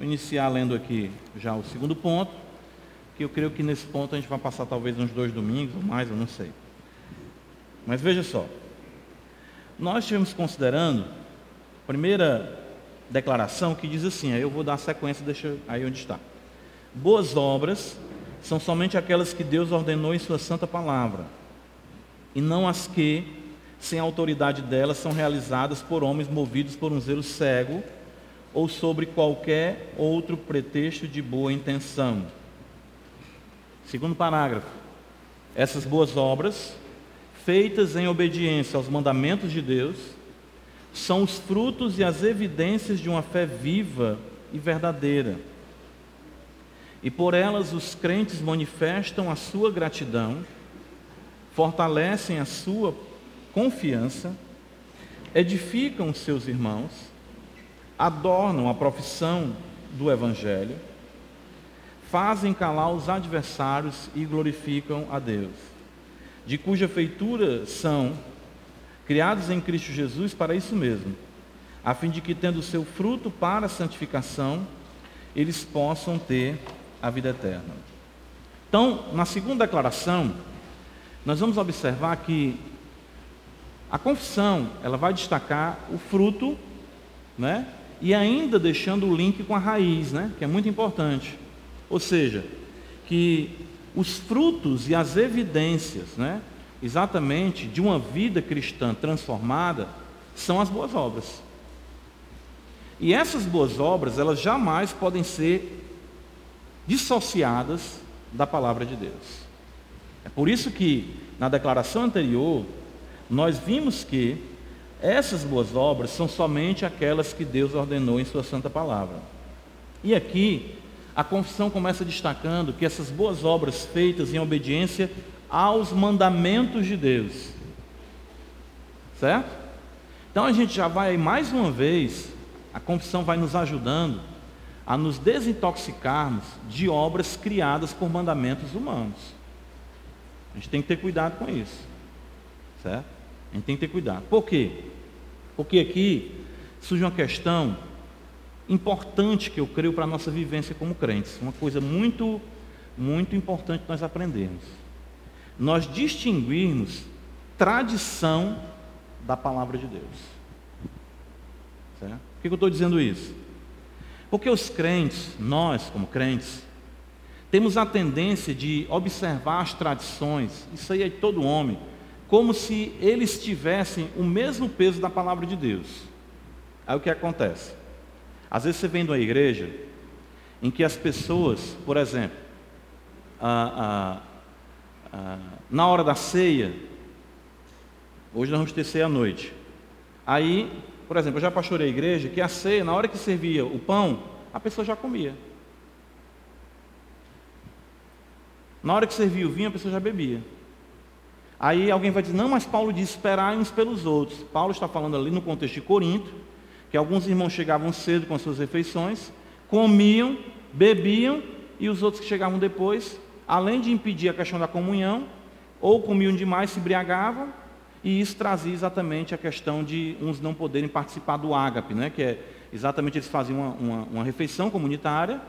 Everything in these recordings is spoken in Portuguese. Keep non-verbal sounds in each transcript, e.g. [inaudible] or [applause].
Iniciar lendo aqui já o segundo ponto, que eu creio que nesse ponto a gente vai passar talvez uns dois domingos ou mais, eu não sei. Mas veja só. Nós estivemos considerando a primeira declaração que diz assim, aí eu vou dar a sequência, deixa aí onde está. Boas obras são somente aquelas que Deus ordenou em sua santa palavra, e não as que, sem a autoridade delas, são realizadas por homens movidos por um zelo cego ou sobre qualquer outro pretexto de boa intenção. Segundo parágrafo. Essas boas obras, feitas em obediência aos mandamentos de Deus, são os frutos e as evidências de uma fé viva e verdadeira. E por elas os crentes manifestam a sua gratidão, fortalecem a sua confiança, edificam seus irmãos, adornam a profissão do Evangelho, fazem calar os adversários e glorificam a Deus, de cuja feitura são criados em Cristo Jesus para isso mesmo, a fim de que, tendo seu fruto para a santificação, eles possam ter a vida eterna. Então, na segunda declaração, nós vamos observar que a confissão, ela vai destacar o fruto, né? E ainda deixando o link com a raiz, né? Que é muito importante. Ou seja, que os frutos e as evidências, né? exatamente de uma vida cristã transformada são as boas obras. E essas boas obras, elas jamais podem ser dissociadas da palavra de Deus. É por isso que na declaração anterior nós vimos que essas boas obras são somente aquelas que Deus ordenou em sua santa palavra. E aqui a confissão começa destacando que essas boas obras feitas em obediência aos mandamentos de Deus. Certo? Então a gente já vai mais uma vez, a confissão vai nos ajudando a nos desintoxicarmos de obras criadas por mandamentos humanos. A gente tem que ter cuidado com isso. Certo? A gente tem que ter cuidado. Por quê? Porque aqui surge uma questão importante que eu creio para a nossa vivência como crentes. Uma coisa muito, muito importante nós aprendermos nós distinguirmos tradição da palavra de Deus. Certo? Por que eu estou dizendo isso? Porque os crentes, nós como crentes, temos a tendência de observar as tradições, isso aí é de todo homem, como se eles tivessem o mesmo peso da palavra de Deus. Aí o que acontece? Às vezes você vem de uma igreja em que as pessoas, por exemplo, a, ah, na hora da ceia, hoje nós vamos ter ceia à noite. Aí, por exemplo, eu já pastorei a igreja que a ceia, na hora que servia o pão, a pessoa já comia. Na hora que servia o vinho, a pessoa já bebia. Aí alguém vai dizer, não, mas Paulo diz esperar uns pelos outros. Paulo está falando ali no contexto de Corinto, que alguns irmãos chegavam cedo com as suas refeições, comiam, bebiam, e os outros que chegavam depois além de impedir a questão da comunhão, ou comiam demais, se embriagavam, e isso trazia exatamente a questão de uns não poderem participar do ágape, né? que é exatamente eles faziam uma, uma, uma refeição comunitária,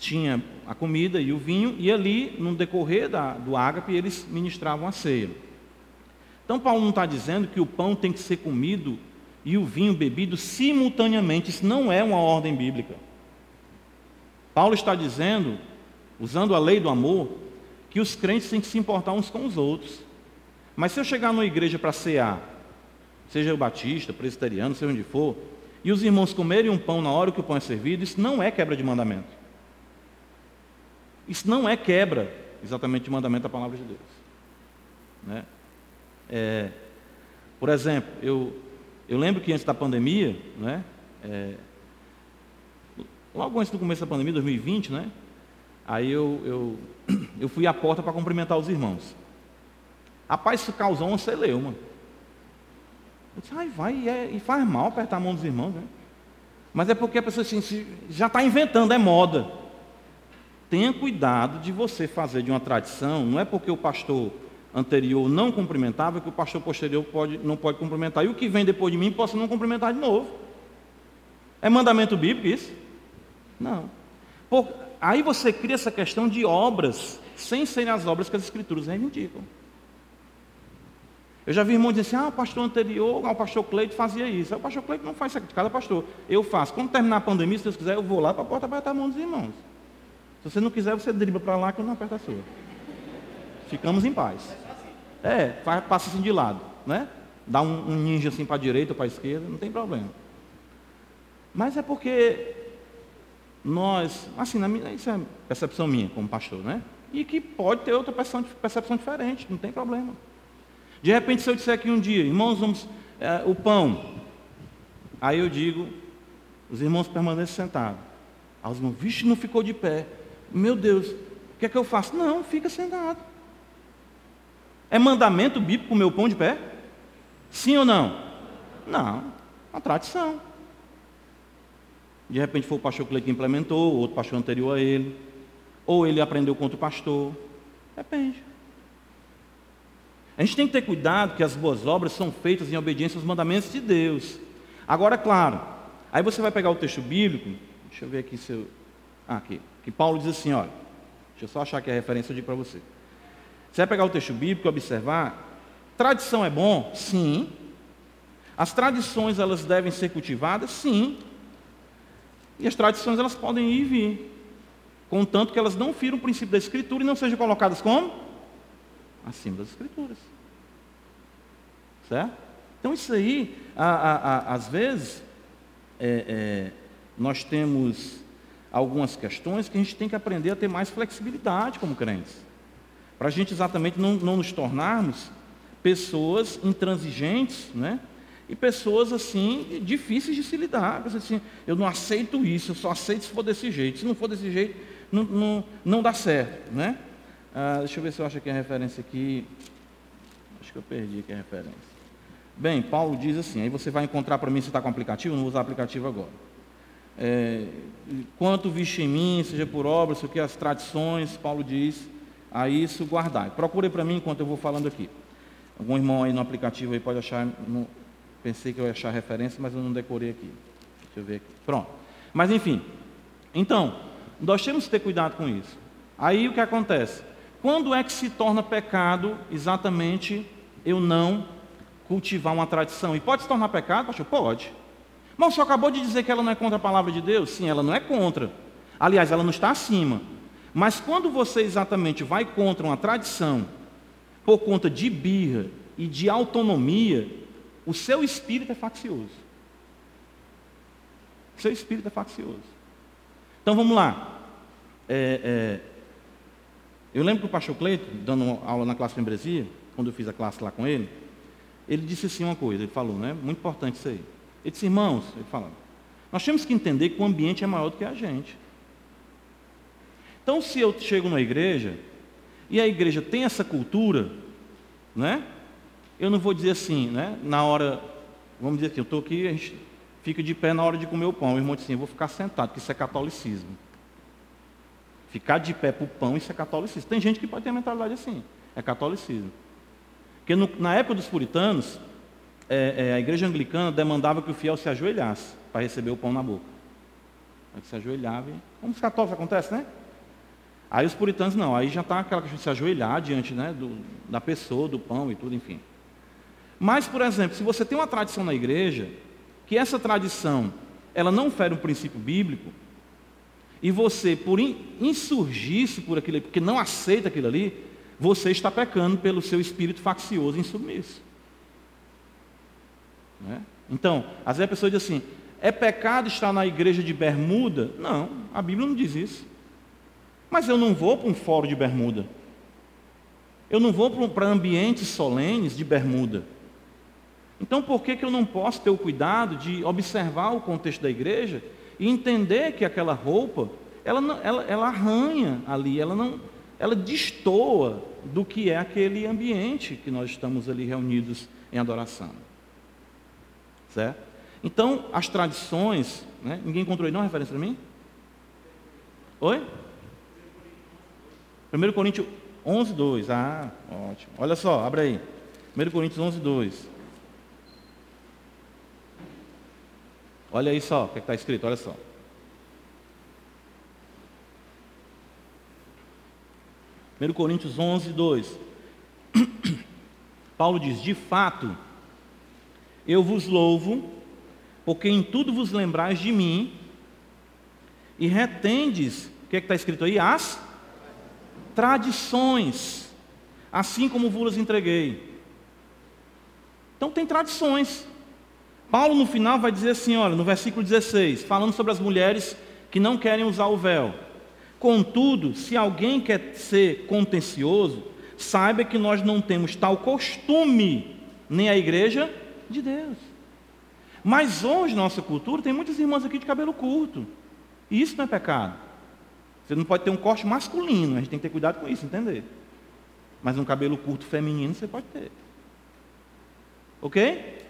tinha a comida e o vinho, e ali, no decorrer da, do ágape, eles ministravam a ceia. Então, Paulo não está dizendo que o pão tem que ser comido e o vinho bebido simultaneamente, isso não é uma ordem bíblica. Paulo está dizendo usando a lei do amor, que os crentes têm que se importar uns com os outros. Mas se eu chegar numa igreja para cear, seja o batista, presbiteriano, seja onde for, e os irmãos comerem um pão na hora que o pão é servido, isso não é quebra de mandamento. Isso não é quebra exatamente de mandamento da palavra de Deus. Né? É, por exemplo, eu, eu lembro que antes da pandemia, né, é, logo antes do começo da pandemia, 2020, né, Aí eu, eu, eu fui à porta para cumprimentar os irmãos. Rapaz, isso causou uma celeuma. Eu disse, ai, vai e, é, e, faz mal apertar a mão dos irmãos, né? Mas é porque a pessoa assim, já está inventando, é moda. Tenha cuidado de você fazer de uma tradição, não é porque o pastor anterior não cumprimentava que o pastor posterior pode, não pode cumprimentar. E o que vem depois de mim possa não cumprimentar de novo. É mandamento bíblico isso. Não. Por, aí você cria essa questão de obras, sem serem as obras que as escrituras reivindicam. Eu já vi irmãos dizer assim, ah, o pastor anterior, ah, o pastor Cleide fazia isso. O pastor Cleide não faz isso aqui, cada pastor. Eu faço. Quando terminar a pandemia, se Deus quiser, eu vou lá para a porta apertar a mão dos irmãos. Se você não quiser, você dribla para lá que eu não aperto a sua. Ficamos em paz. É, passa assim de lado, né? Dá um, um ninja assim para a direita ou para a esquerda, não tem problema. Mas é porque nós, assim, na minha, isso é percepção minha como pastor, né? E que pode ter outra percepção, percepção diferente, não tem problema. De repente, se eu disser aqui um dia, irmãos, vamos, é, o pão, aí eu digo, os irmãos permanecem sentados. Aí os irmãos, vixe, não ficou de pé. Meu Deus, o que é que eu faço? Não, fica sentado. É mandamento bíblico comer o pão de pé? Sim ou não? Não, uma tradição. De repente foi o pastor que implementou, outro pastor anterior a ele. Ou ele aprendeu com outro pastor. Depende. A gente tem que ter cuidado que as boas obras são feitas em obediência aos mandamentos de Deus. Agora, claro, aí você vai pegar o texto bíblico, deixa eu ver aqui se eu. Ah, aqui. Que Paulo diz assim, olha. Deixa eu só achar que a referência digo para você. Você vai pegar o texto bíblico e observar. Tradição é bom? Sim. As tradições elas devem ser cultivadas? Sim. E as tradições elas podem ir e vir. Contanto que elas não firam o princípio da Escritura e não sejam colocadas como? Acima das Escrituras. Certo? Então isso aí, a, a, a, às vezes, é, é, nós temos algumas questões que a gente tem que aprender a ter mais flexibilidade como crentes. Para a gente exatamente não, não nos tornarmos pessoas intransigentes, né? E pessoas assim, difíceis de se lidar. Assim, eu não aceito isso, eu só aceito se for desse jeito. Se não for desse jeito, não, não, não dá certo. Né? Ah, deixa eu ver se eu acho aqui a referência aqui. Acho que eu perdi aqui a referência. Bem, Paulo diz assim, aí você vai encontrar para mim se está com aplicativo, não vou usar aplicativo agora. É, quanto vixe em mim, seja por obra, o que as tradições, Paulo diz, a isso guardar. Procure para mim enquanto eu vou falando aqui. Algum irmão aí no aplicativo aí pode achar no, Pensei que eu ia achar referência, mas eu não decorei aqui. Deixa eu ver aqui. Pronto. Mas enfim. Então, nós temos que ter cuidado com isso. Aí o que acontece? Quando é que se torna pecado exatamente eu não cultivar uma tradição? E pode se tornar pecado, pastor? Pode. Mas você acabou de dizer que ela não é contra a palavra de Deus? Sim, ela não é contra. Aliás, ela não está acima. Mas quando você exatamente vai contra uma tradição, por conta de birra e de autonomia, o seu espírito é faccioso. O seu espírito é faccioso. Então vamos lá. É, é, eu lembro que o pastor Cleito, dando aula na classe de membresia, quando eu fiz a classe lá com ele, ele disse assim uma coisa, ele falou, né? Muito importante isso aí. Ele disse, irmãos, ele falou, nós temos que entender que o ambiente é maior do que a gente. Então, se eu chego na igreja e a igreja tem essa cultura, né? eu não vou dizer assim, né? Na hora, vamos dizer assim, eu estou aqui, a gente fica de pé na hora de comer o pão. O irmão diz assim, eu vou ficar sentado, porque isso é catolicismo. Ficar de pé para o pão, isso é catolicismo. Tem gente que pode ter mentalidade assim, é catolicismo. Porque no, na época dos puritanos, é, é, a igreja anglicana demandava que o fiel se ajoelhasse para receber o pão na boca. Aí se ajoelhava, como os católicos acontece, né? Aí os puritanos não, aí já está aquela questão de se ajoelhar diante né, do, da pessoa, do pão e tudo, enfim. Mas, por exemplo, se você tem uma tradição na igreja, que essa tradição ela não fere um princípio bíblico, e você, por insurgir-se por aquilo, porque não aceita aquilo ali, você está pecando pelo seu espírito faccioso e insubmisso. Né? Então, às vezes a pessoa diz assim: é pecado estar na igreja de bermuda? Não, a Bíblia não diz isso. Mas eu não vou para um fórum de bermuda. Eu não vou para ambientes solenes de bermuda. Então, por que, que eu não posso ter o cuidado de observar o contexto da igreja e entender que aquela roupa, ela, ela, ela arranha ali, ela não, ela destoa do que é aquele ambiente que nós estamos ali reunidos em adoração. Certo? Então, as tradições. Né? Ninguém encontrou aí, não, referência para mim? Oi? 1 Coríntios 11, 2. Ah, ótimo. Olha só, abre aí. 1 Coríntios 11, 2. Olha aí só o que é está escrito, olha só. Primeiro Coríntios 11, 2. [coughs] Paulo diz: De fato, eu vos louvo, porque em tudo vos lembrais de mim e retendes, o que é está escrito aí? As tradições, assim como vos entreguei. Então tem tradições. Paulo no final vai dizer assim, olha, no versículo 16, falando sobre as mulheres que não querem usar o véu. Contudo, se alguém quer ser contencioso, saiba que nós não temos tal costume, nem a igreja de Deus. Mas hoje, nossa cultura, tem muitas irmãs aqui de cabelo curto. E isso não é pecado. Você não pode ter um corte masculino, a gente tem que ter cuidado com isso, entender? Mas um cabelo curto feminino você pode ter. Ok?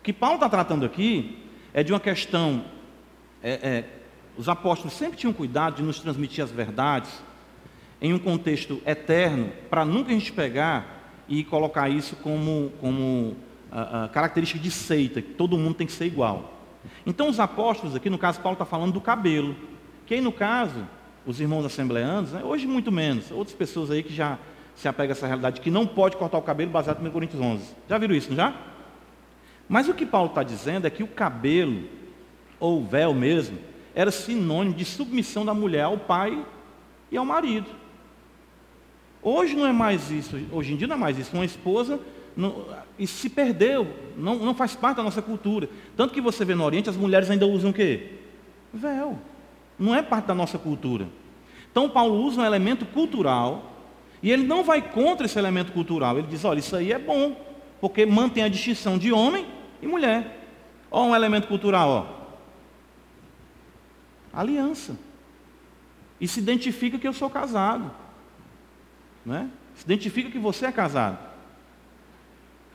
O que Paulo está tratando aqui é de uma questão. É, é, os apóstolos sempre tinham cuidado de nos transmitir as verdades em um contexto eterno, para nunca a gente pegar e colocar isso como, como a, característica de seita, que todo mundo tem que ser igual. Então, os apóstolos, aqui no caso, Paulo está falando do cabelo, que aí no caso, os irmãos assembleanos, né, hoje muito menos, outras pessoas aí que já se apegam a essa realidade, que não pode cortar o cabelo baseado no 1 Coríntios 11. Já viram isso, não já? Mas o que Paulo está dizendo é que o cabelo, ou véu mesmo, era sinônimo de submissão da mulher ao pai e ao marido. Hoje não é mais isso, hoje em dia não é mais isso. Uma esposa não, isso se perdeu, não, não faz parte da nossa cultura. Tanto que você vê no Oriente, as mulheres ainda usam o quê? Véu. Não é parte da nossa cultura. Então Paulo usa um elemento cultural e ele não vai contra esse elemento cultural. Ele diz, olha, isso aí é bom, porque mantém a distinção de homem e mulher. Olha um elemento cultural, ó. Aliança. E se identifica que eu sou casado. Né? Se identifica que você é casado.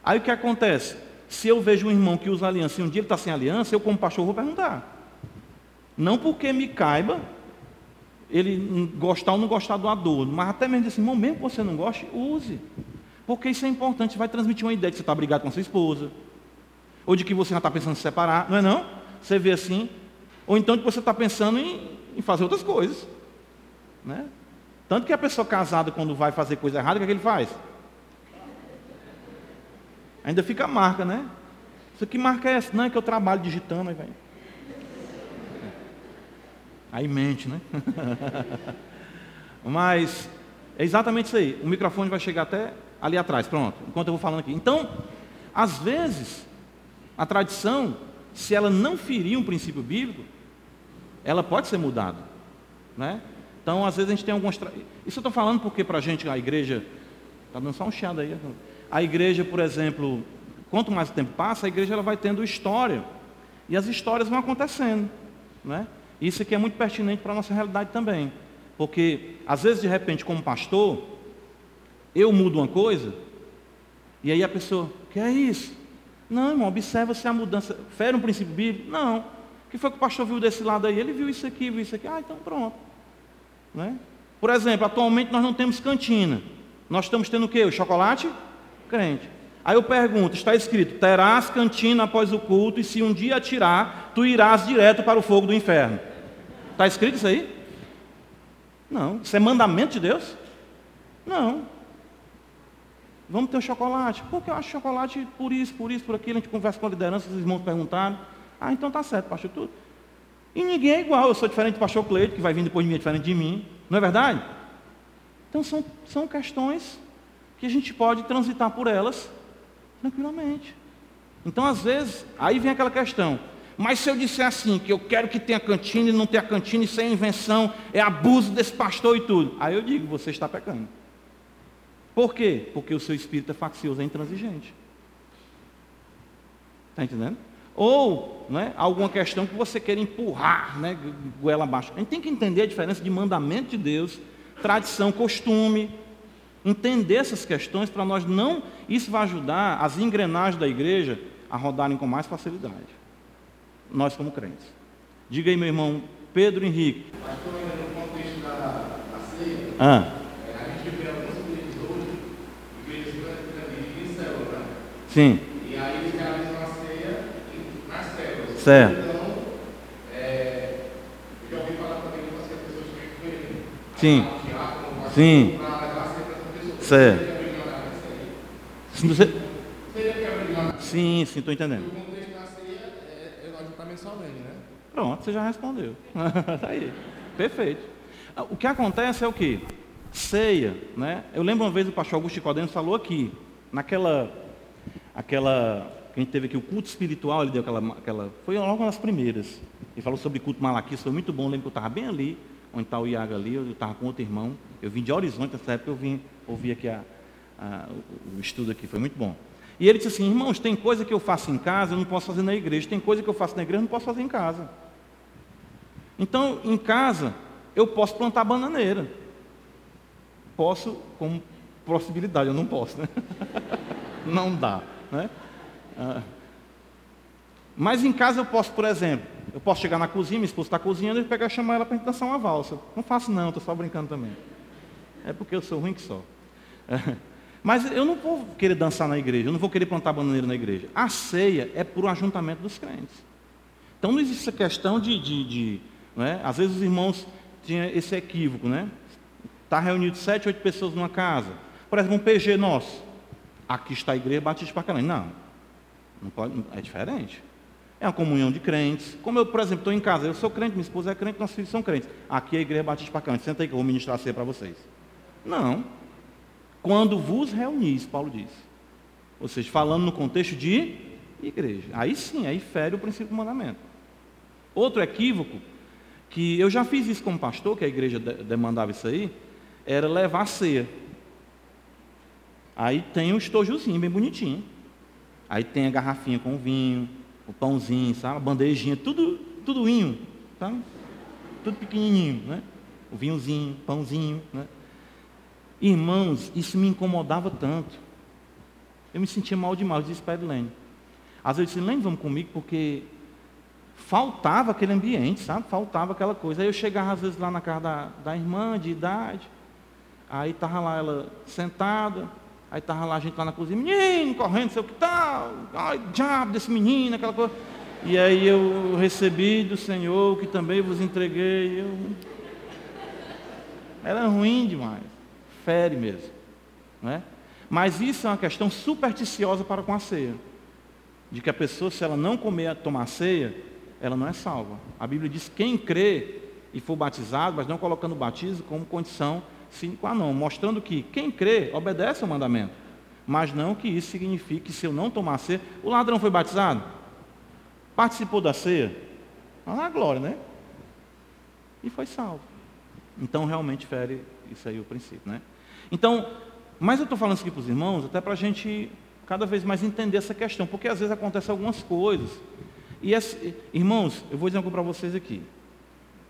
Aí o que acontece? Se eu vejo um irmão que usa aliança e um dia ele está sem aliança, eu como pastor vou perguntar. Não porque me caiba ele gostar ou não gostar do adorno, mas até mesmo assim, irmão, mesmo que você não goste, use. Porque isso é importante, vai transmitir uma ideia de que você está brigado com sua esposa, ou de que você já está pensando em se separar, não é não? Você vê assim, ou então de que você está pensando em, em, fazer outras coisas. Né? Tanto que a pessoa casada, quando vai fazer coisa errada, o que, é que ele faz? Ainda fica a marca, né? Isso aqui marca é essa? Não, é que eu trabalho digitando, aí vai. Aí mente, né? [laughs] Mas é exatamente isso aí. O microfone vai chegar até ali atrás, pronto, enquanto eu vou falando aqui. Então, às vezes, a tradição, se ela não ferir um princípio bíblico, ela pode ser mudada. Né? Então, às vezes a gente tem algumas. Tra... Isso eu estou falando porque para a gente, a igreja. Está dando só um chiado aí. A igreja, por exemplo, quanto mais o tempo passa, a igreja ela vai tendo história. E as histórias vão acontecendo. Né? Isso aqui é muito pertinente para a nossa realidade também. Porque, às vezes, de repente, como pastor, eu mudo uma coisa, e aí a pessoa, que é isso? Não, irmão, observa se a mudança fere um princípio bíblico. Não. O que foi que o pastor viu desse lado aí? Ele viu isso aqui, viu isso aqui. Ah, então pronto. Né? Por exemplo, atualmente nós não temos cantina. Nós estamos tendo o quê? O chocolate crente. Aí eu pergunto, está escrito: terás cantina após o culto, e se um dia tirar, tu irás direto para o fogo do inferno. Está escrito isso aí? Não. Isso é mandamento de Deus? Não. Vamos ter o chocolate. Por que eu acho chocolate por isso, por isso, por aquilo? A gente conversa com a liderança, os irmãos perguntaram. Ah, então tá certo, pastor, tudo. E ninguém é igual. Eu sou diferente do pastor Cleide, que vai vir depois de mim, é diferente de mim. Não é verdade? Então são, são questões que a gente pode transitar por elas tranquilamente. Então, às vezes, aí vem aquela questão. Mas se eu disser assim, que eu quero que tenha cantina e não tenha cantina, isso é invenção, é abuso desse pastor e tudo. Aí eu digo, você está pecando. Por quê? Porque o seu espírito é faccioso, é intransigente. Está entendendo? Ou né, alguma questão que você quer empurrar, né, goela abaixo. A gente tem que entender a diferença de mandamento de Deus, tradição, costume, entender essas questões para nós não. Isso vai ajudar as engrenagens da igreja a rodarem com mais facilidade. Nós como crentes. Diga aí, meu irmão Pedro Henrique. Ainda no contexto da, da ceia, ah. É, a gente vê alguns igrejas hoje, igrejas em célula, né? Sim. E aí eles realizam a ceia nas células. Certo. Então, é, eu já ouvi falar também que as pessoas que Sim. Sim. Para levar Certo. Você... Sim, sim, estou entendendo. O contexto da ceia é, é o ajuntamento solene, né? Pronto, você já respondeu. [laughs] tá aí. Perfeito. O que acontece é o quê? Ceia, né? Eu lembro uma vez o pastor Augusto Codemos falou aqui, naquela, aquela, que a gente teve aqui o culto espiritual, ele deu aquela, aquela foi logo uma das primeiras. Ele falou sobre culto malaquista, foi muito bom, eu lembro que eu estava bem ali, onde está o Iago ali, eu estava com outro irmão, eu vim de Horizonte nessa época, eu vim ouvir aqui a, a, o estudo aqui, foi muito bom. E ele disse assim, irmãos, tem coisa que eu faço em casa, eu não posso fazer na igreja, tem coisa que eu faço na igreja, eu não posso fazer em casa. Então, em casa, eu posso plantar bananeira. Posso, como possibilidade, eu não posso, né? [laughs] não dá, né? Ah, mas em casa eu posso, por exemplo, eu posso chegar na cozinha, minha esposa está cozinhando e pegar e chamar ela para dançar uma valsa. Não faço não, estou só brincando também. É porque eu sou ruim que só. É. [laughs] Mas eu não vou querer dançar na igreja, eu não vou querer plantar bananeira na igreja. A ceia é por um ajuntamento dos crentes. Então não existe essa questão de. de, de é? Às vezes os irmãos tinham esse equívoco, né? Está reunido sete, oito pessoas numa casa. Por exemplo, um PG nosso. Aqui está a igreja Batista para caramba. Não. Não pode, é diferente. É uma comunhão de crentes. Como eu, por exemplo, estou em casa, eu sou crente, minha esposa é crente, nossos filhos são crentes. Aqui é a igreja Batista caramba. Senta aí que eu vou ministrar a ceia para vocês. Não. Quando vos reunis, Paulo diz. Ou seja, falando no contexto de igreja. Aí sim, aí fere o princípio do mandamento. Outro equívoco, que eu já fiz isso como pastor, que a igreja demandava isso aí, era levar a ceia. Aí tem o estojozinho bem bonitinho. Aí tem a garrafinha com vinho, o pãozinho, sabe? A bandejinha, tudo, tudo vinho, tá? Tudo pequenininho, né? O vinhozinho, pãozinho, né? Irmãos, isso me incomodava tanto. Eu me sentia mal demais, disse para Edilene. Às vezes eu disse, vamos comigo, porque faltava aquele ambiente, sabe? Faltava aquela coisa. Aí eu chegava às vezes lá na casa da, da irmã, de idade, aí estava lá ela sentada, aí estava lá a gente lá na cozinha, menino, correndo, sei o que tal, ai, diabo desse menino, aquela coisa. E aí eu recebi do Senhor, que também vos entreguei. Eu... Era ruim demais fere mesmo. Né? Mas isso é uma questão supersticiosa para com a ceia. De que a pessoa, se ela não comer, tomar ceia, ela não é salva. A Bíblia diz que quem crê e for batizado, mas não colocando o batismo como condição sine qua non, mostrando que quem crê obedece ao mandamento. Mas não que isso signifique que se eu não tomar ceia, o ladrão foi batizado? Participou da ceia? Ah, glória, né? E foi salvo. Então realmente fere isso aí o princípio, né? Então, mas eu estou falando isso aqui para os irmãos, até para a gente cada vez mais entender essa questão, porque às vezes acontecem algumas coisas. E esse, irmãos, eu vou dizer algo para vocês aqui.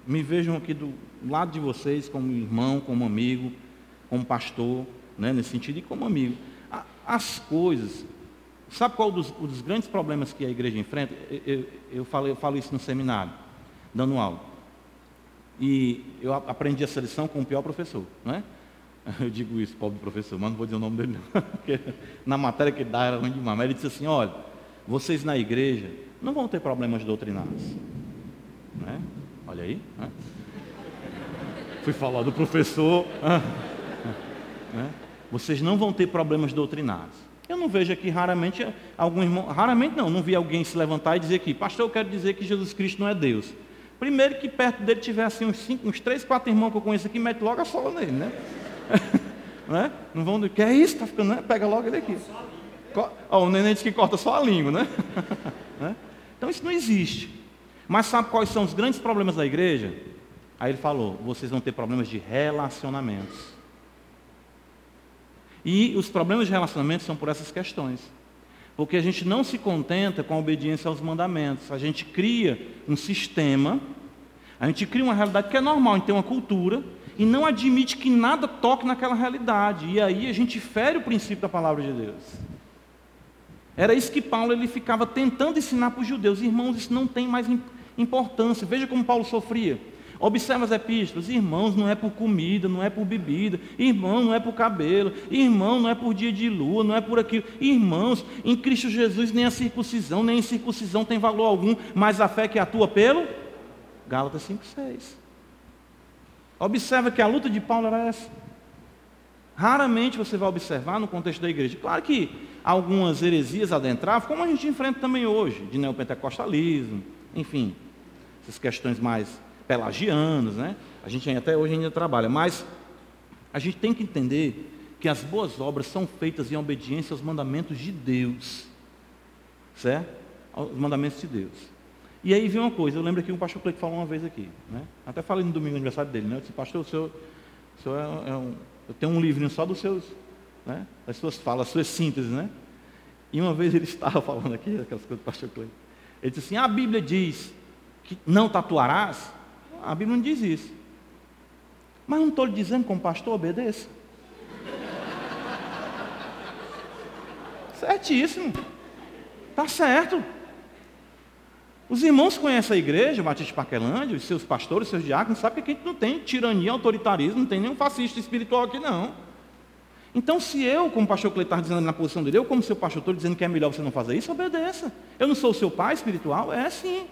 Me vejam aqui do lado de vocês como irmão, como amigo, como pastor, né, nesse sentido, e como amigo. As coisas, sabe qual dos, um dos grandes problemas que a igreja enfrenta? Eu, eu, eu, falo, eu falo isso no seminário, dando aula. E eu aprendi essa lição com o pior professor, não é? [laughs] Eu digo isso, pobre professor, mas não vou dizer o nome dele não. [laughs] Porque na matéria que ele dá era ruim demais. Mas ele disse assim, olha, vocês na igreja não vão ter problemas doutrinários. Né? Olha aí. Né? Fui falar do professor. Né? Vocês não vão ter problemas doutrinários. Eu não vejo aqui raramente algum irmão, raramente não, não vi alguém se levantar e dizer que, pastor, eu quero dizer que Jesus Cristo não é Deus. Primeiro que perto dele tivesse uns, cinco, uns três, quatro irmãos que eu conheço aqui, mete logo a sola nele, né? [laughs] né? Não vão dizer, que é isso? Tá ficando, né? Pega logo ele aqui. Oh, o neném diz que corta só a língua, né? [laughs] né? Então isso não existe. Mas sabe quais são os grandes problemas da igreja? Aí ele falou: vocês vão ter problemas de relacionamentos. E os problemas de relacionamento são por essas questões. Porque a gente não se contenta com a obediência aos mandamentos. A gente cria um sistema, a gente cria uma realidade que é normal, a gente tem uma cultura, e não admite que nada toque naquela realidade. E aí a gente fere o princípio da palavra de Deus. Era isso que Paulo ele ficava tentando ensinar para os judeus. Irmãos, isso não tem mais importância. Veja como Paulo sofria. Observa as epístolas. Irmãos, não é por comida, não é por bebida. Irmão, não é por cabelo. Irmão, não é por dia de lua, não é por aquilo. Irmãos, em Cristo Jesus nem a circuncisão, nem a incircuncisão tem valor algum, mas a fé que atua pelo Gálatas 5:6. Observa que a luta de Paulo era essa. Raramente você vai observar no contexto da igreja. Claro que algumas heresias adentravam, como a gente enfrenta também hoje, de neopentecostalismo, enfim, essas questões mais pelagianas, né? A gente até hoje ainda trabalha, mas a gente tem que entender que as boas obras são feitas em obediência aos mandamentos de Deus, certo? Aos mandamentos de Deus. E aí vem uma coisa, eu lembro que um pastor Cleito falou uma vez aqui, né? Até falei no domingo aniversário dele, né? Eu disse, pastor, o senhor, o senhor é, é um, eu tenho um livrinho só dos seus, né? Das suas falas, das suas sínteses, né? E uma vez ele [laughs] estava falando aqui, aquelas coisas do pastor Cleito. Ele disse assim, a Bíblia diz que não tatuarás. A Bíblia não diz isso. Mas não estou lhe dizendo como pastor, obedeça. Certíssimo. Está certo. Os irmãos conhecem a igreja, Batista Parquelândia, os seus pastores, os seus diáconos, sabem que a gente não tem tirania, autoritarismo, não tem nenhum fascista espiritual aqui, não. Então, se eu, como pastor Cleiton está dizendo na posição dele, eu, como seu pastor, estou dizendo que é melhor você não fazer isso, obedeça. Eu não sou o seu pai espiritual? É sim.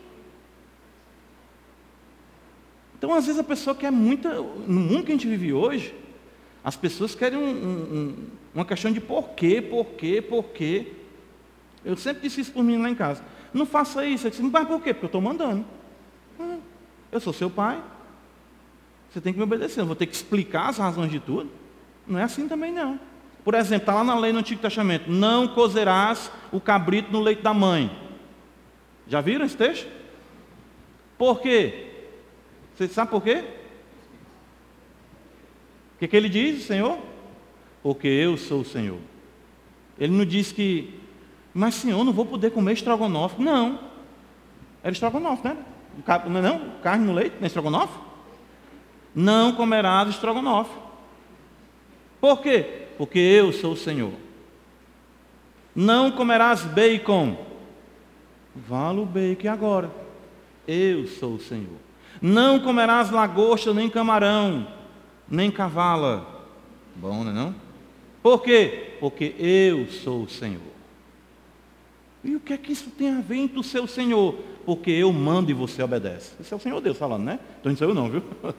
Então, às vezes, a pessoa quer muita. No mundo que a gente vive hoje, as pessoas querem um, um, uma questão de porquê, porquê, porquê. Eu sempre disse isso por mim lá em casa. Não faça isso. Eu disse, mas por quê? Porque eu estou mandando. Ah, eu sou seu pai. Você tem que me obedecer. Eu vou ter que explicar as razões de tudo. Não é assim também não. Por exemplo, está lá na lei no Antigo Testamento. Não cozerás o cabrito no leite da mãe. Já viram esse texto? Por quê? Você sabe por quê? O que, que ele diz, Senhor? Porque eu sou o Senhor. Ele não diz que mas, senhor, não vou poder comer estrogonofe. Não. Era estrogonofe, né? Não, é não? Carne no leite, não é estrogonofe? Não comerás estrogonofe. Por quê? Porque eu sou o Senhor. Não comerás bacon. Vale o bacon agora. Eu sou o Senhor. Não comerás lagosta, nem camarão, nem cavala. Bom, não é não? Por quê? Porque eu sou o Senhor. E o que é que isso tem a ver ser o Senhor? Porque eu mando e você obedece. Esse é o Senhor Deus falando, né? Então não sou eu não, viu? [laughs]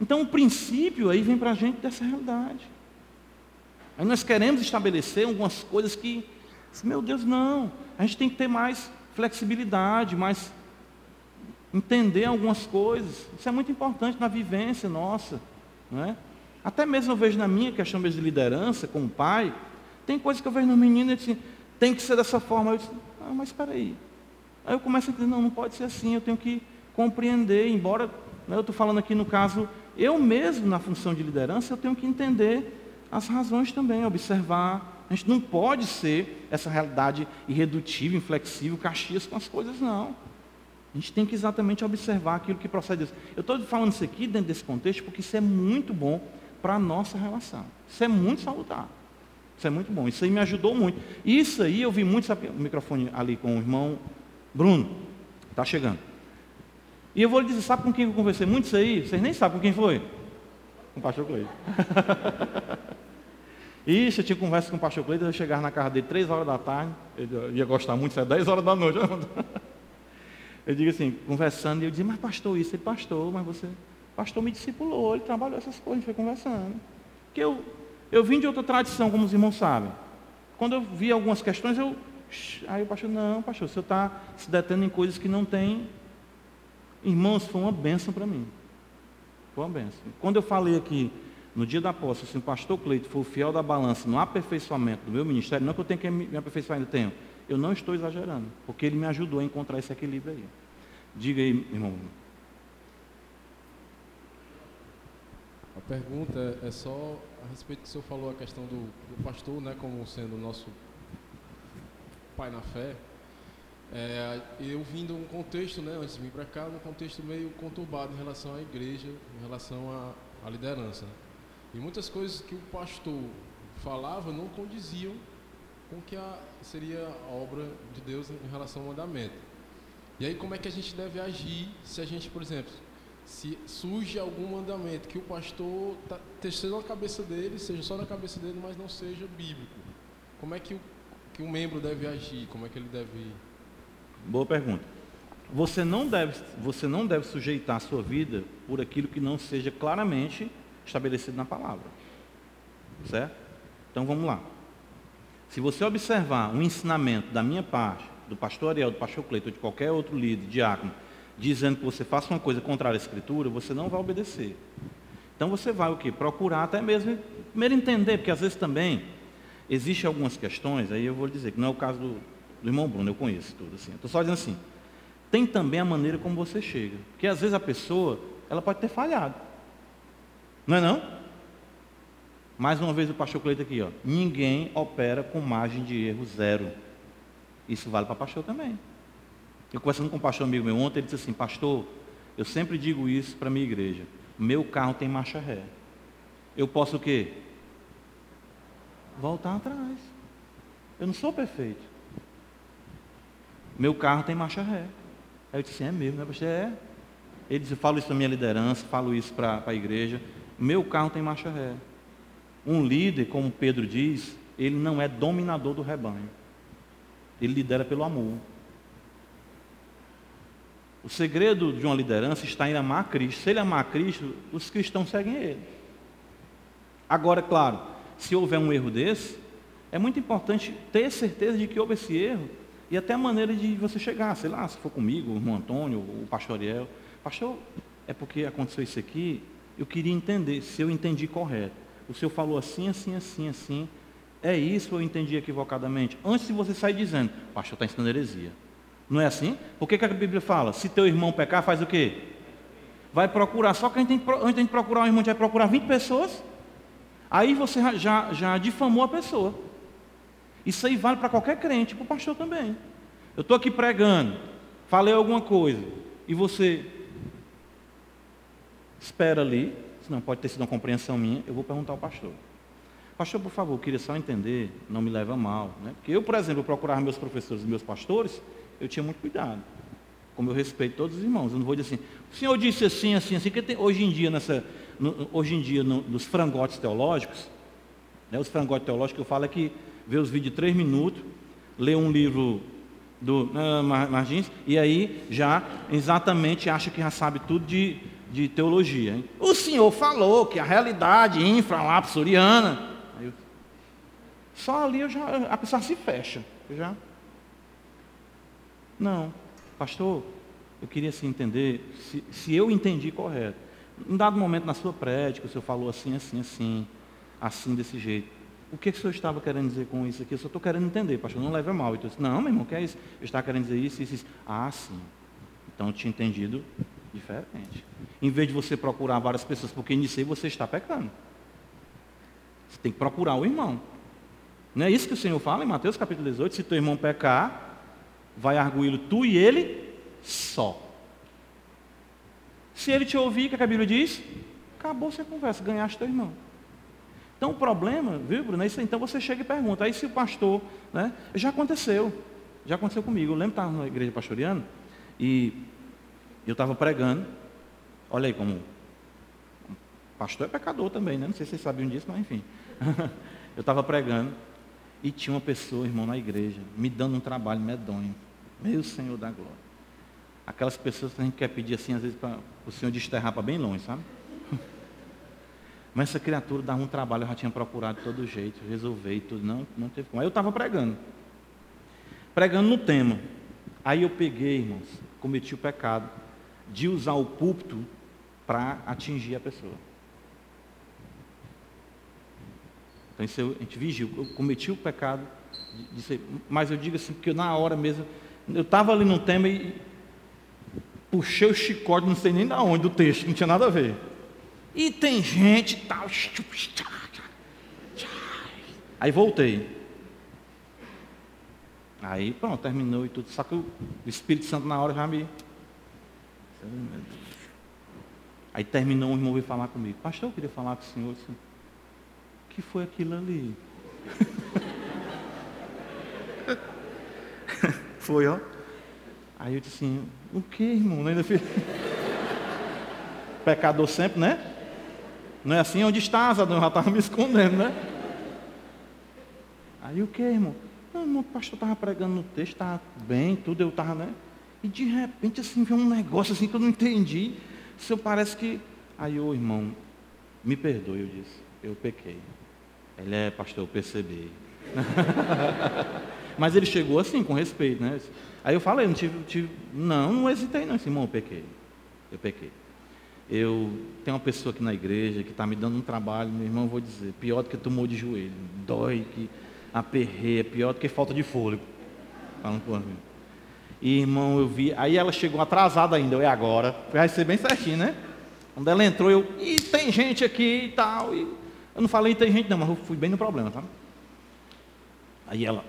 Então o princípio aí vem para a gente dessa realidade. Aí nós queremos estabelecer algumas coisas que, meu Deus, não. A gente tem que ter mais flexibilidade, mais entender algumas coisas. Isso é muito importante na vivência nossa. Não é? Até mesmo eu vejo na minha questão de liderança, com o pai, tem coisas que eu vejo no menino e assim, tem que ser dessa forma. Eu disse, ah, mas espera aí. Aí eu começo a dizer, não, não pode ser assim, eu tenho que compreender, embora né, eu estou falando aqui no caso, eu mesmo na função de liderança, eu tenho que entender as razões também, observar. A gente não pode ser essa realidade irredutível, inflexível, caxias com as coisas, não. A gente tem que exatamente observar aquilo que procede. Eu estou falando isso aqui dentro desse contexto porque isso é muito bom para a nossa relação. Isso é muito salutar. Isso é muito bom. Isso aí me ajudou muito. Isso aí eu vi muito, sabe, o microfone ali com o irmão Bruno. Está chegando. E eu vou lhe dizer, sabe com quem eu conversei muito isso aí? Vocês nem sabem com quem foi? Com o pastor Cleide. [laughs] Isso, eu tinha conversa com o pastor Cleide, eu chegar na casa dele três horas da tarde, ele ia gostar muito, é 10 horas da noite. [laughs] Eu digo assim, conversando, e eu dizia, mas pastor, isso, ele pastor, mas você, pastor me discipulou, ele trabalhou essas coisas, a gente foi conversando. Que eu eu vim de outra tradição, como os irmãos sabem. Quando eu vi algumas questões, eu. Aí o pastor, não, pastor, senhor está se detendo em coisas que não tem. Irmãos, foi uma benção para mim. Foi uma benção. Quando eu falei aqui, no dia da posse, se o pastor Cleito for o fiel da balança no aperfeiçoamento do meu ministério, não que eu tenha que me aperfeiçoar, ainda tenho. Eu não estou exagerando, porque ele me ajudou a encontrar esse equilíbrio aí. Diga aí, irmão. A pergunta é só a respeito que o senhor falou, a questão do, do pastor, né, como sendo o nosso pai na fé. É, eu vim de um contexto, né, antes de vir para cá, um contexto meio conturbado em relação à igreja, em relação à, à liderança. E muitas coisas que o pastor falava não condiziam com o que a, seria a obra de Deus em relação ao mandamento. E aí como é que a gente deve agir se a gente, por exemplo, se surge algum mandamento que o pastor tá, seja na cabeça dele, seja só na cabeça dele, mas não seja bíblico, como é que o, que um membro deve agir? Como é que ele deve. Boa pergunta. Você não deve, você não deve sujeitar a sua vida por aquilo que não seja claramente estabelecido na palavra. certo? Então vamos lá. Se você observar um ensinamento da minha parte, do pastor Ariel, do pastor Cleiton, de qualquer outro líder, diácono, dizendo que você faça uma coisa contrária à escritura, você não vai obedecer. Então você vai o quê? Procurar até mesmo, primeiro entender, porque às vezes também existem algumas questões, aí eu vou dizer que não é o caso do, do irmão Bruno, eu conheço tudo assim. Estou só dizendo assim, tem também a maneira como você chega. Porque às vezes a pessoa, ela pode ter falhado. Não é não? Mais uma vez o pastor Cleito aqui, ó. Ninguém opera com margem de erro zero. Isso vale para pastor também. Eu conversando com um pastor amigo meu ontem, ele disse assim, pastor, eu sempre digo isso para a minha igreja. Meu carro tem marcha ré. Eu posso o quê? Voltar atrás. Eu não sou perfeito. Meu carro tem marcha ré. Aí eu disse, é mesmo, né, pastor? É. Ele disse, falo isso para minha liderança, falo isso para a igreja. Meu carro tem marcha ré. Um líder, como Pedro diz, ele não é dominador do rebanho. Ele lidera pelo amor. O segredo de uma liderança está em amar Cristo. Se ele amar Cristo, os cristãos seguem ele. Agora, claro, se houver um erro desse, é muito importante ter certeza de que houve esse erro e até a maneira de você chegar, sei lá, se for comigo, o irmão Antônio, o pastor Ariel. Pastor, é porque aconteceu isso aqui, eu queria entender se eu entendi correto. O senhor falou assim, assim, assim, assim. É isso ou eu entendi equivocadamente? Antes de você sair dizendo, pastor está ensinando heresia. Não é assim? Por que, que a Bíblia fala? Se teu irmão pecar, faz o quê? Vai procurar. Só que a gente tem, antes de procurar um irmão, a gente vai procurar 20 pessoas. Aí você já, já difamou a pessoa. Isso aí vale para qualquer crente, para o pastor também. Eu estou aqui pregando, falei alguma coisa, e você espera ali, senão pode ter sido uma compreensão minha, eu vou perguntar ao pastor. Pastor, por favor, queria só entender, não me leva mal. Né? Porque eu, por exemplo, procurar meus professores e meus pastores, eu tinha muito cuidado. Como eu respeito todos os irmãos. Eu não vou dizer assim, o senhor disse assim, assim, assim, que tem, hoje em dia, nessa, no, hoje em dia, no, nos frangotes teológicos, né, os frangotes teológicos eu falo é que vê os vídeos de três minutos, lê um livro do uh, Margins, e aí já exatamente acha que já sabe tudo de, de teologia. Hein? O senhor falou que a realidade infralapsoriana. Só ali eu já, a pessoa se fecha. Eu já não, pastor, eu queria assim entender se, se eu entendi correto. Em dado momento na sua prédica, o senhor falou assim, assim, assim, assim, desse jeito. O que, que o senhor estava querendo dizer com isso aqui? Eu só estou querendo entender, pastor, não leve a mal. Então, eu não, meu irmão, que é isso? Eu estava querendo dizer isso, isso, isso. Ah, sim. Então eu tinha entendido diferente. Em vez de você procurar várias pessoas, porque iniciei, você está pecando. Você tem que procurar o irmão. Não é isso que o Senhor fala em Mateus capítulo 18? Se teu irmão pecar, vai arguí-lo tu e ele só. Se ele te ouvir, o que a Bíblia diz? Acabou a conversa, ganhaste teu irmão. Então o problema, viu, Bruno? É isso, então você chega e pergunta. Aí se o pastor, né? Já aconteceu. Já aconteceu comigo. Eu lembro que estava na igreja pastoriana e eu estava pregando. Olha aí como. Pastor é pecador também, né? Não sei se vocês sabiam disso, mas enfim. [laughs] eu estava pregando e tinha uma pessoa, irmão, na igreja, me dando um trabalho medonho. Meu Senhor da glória. Aquelas pessoas que a gente quer pedir assim, às vezes, para o Senhor desterrar para bem longe, sabe? [laughs] Mas essa criatura dava um trabalho, eu já tinha procurado de todo jeito, resolver e tudo. Não, não teve como. Aí eu estava pregando. Pregando no tema. Aí eu peguei, irmãos, cometi o pecado de usar o púlpito para atingir a pessoa. Então isso a gente vigiu. Eu cometi o pecado de, ser, mas eu digo assim, porque na hora mesmo, eu estava ali no tema e puxei o chicote, não sei nem da onde, do texto, não tinha nada a ver. E tem gente tal. Aí voltei. Aí pronto, terminou e tudo. Só que o Espírito Santo na hora já me. Aí terminou, o irmão veio falar comigo. Pastor, eu queria falar com o senhor. Assim, que foi aquilo ali? [laughs] foi, ó. Aí eu disse assim, o que, irmão? Ainda fiz... Pecador sempre, né? Não é assim? Onde está, Adão? Eu já estava me escondendo, né? Aí o que, irmão? Não, irmão, o pastor estava pregando no texto, estava bem, tudo, eu estava, né? E de repente, assim, veio um negócio assim que eu não entendi. Se eu parece que. Aí, ô irmão, me perdoe, eu disse, eu pequei. Ele é, pastor, eu percebi. [laughs] Mas ele chegou assim, com respeito, né? Aí eu falei, não tive, tive não, não hesitei não, irmão, eu pequei. Eu pequei. Eu tenho uma pessoa aqui na igreja que está me dando um trabalho, meu irmão, vou dizer, pior do que tomou de joelho, dói, que aperreia, pior do que falta de fôlego. Falando por mim. E irmão, eu vi, aí ela chegou atrasada ainda, eu é agora, vai ser bem certinho, né? Quando ela entrou, eu, e tem gente aqui e tal. E eu não falei tem gente não, mas eu fui bem no problema, tá? Aí ela,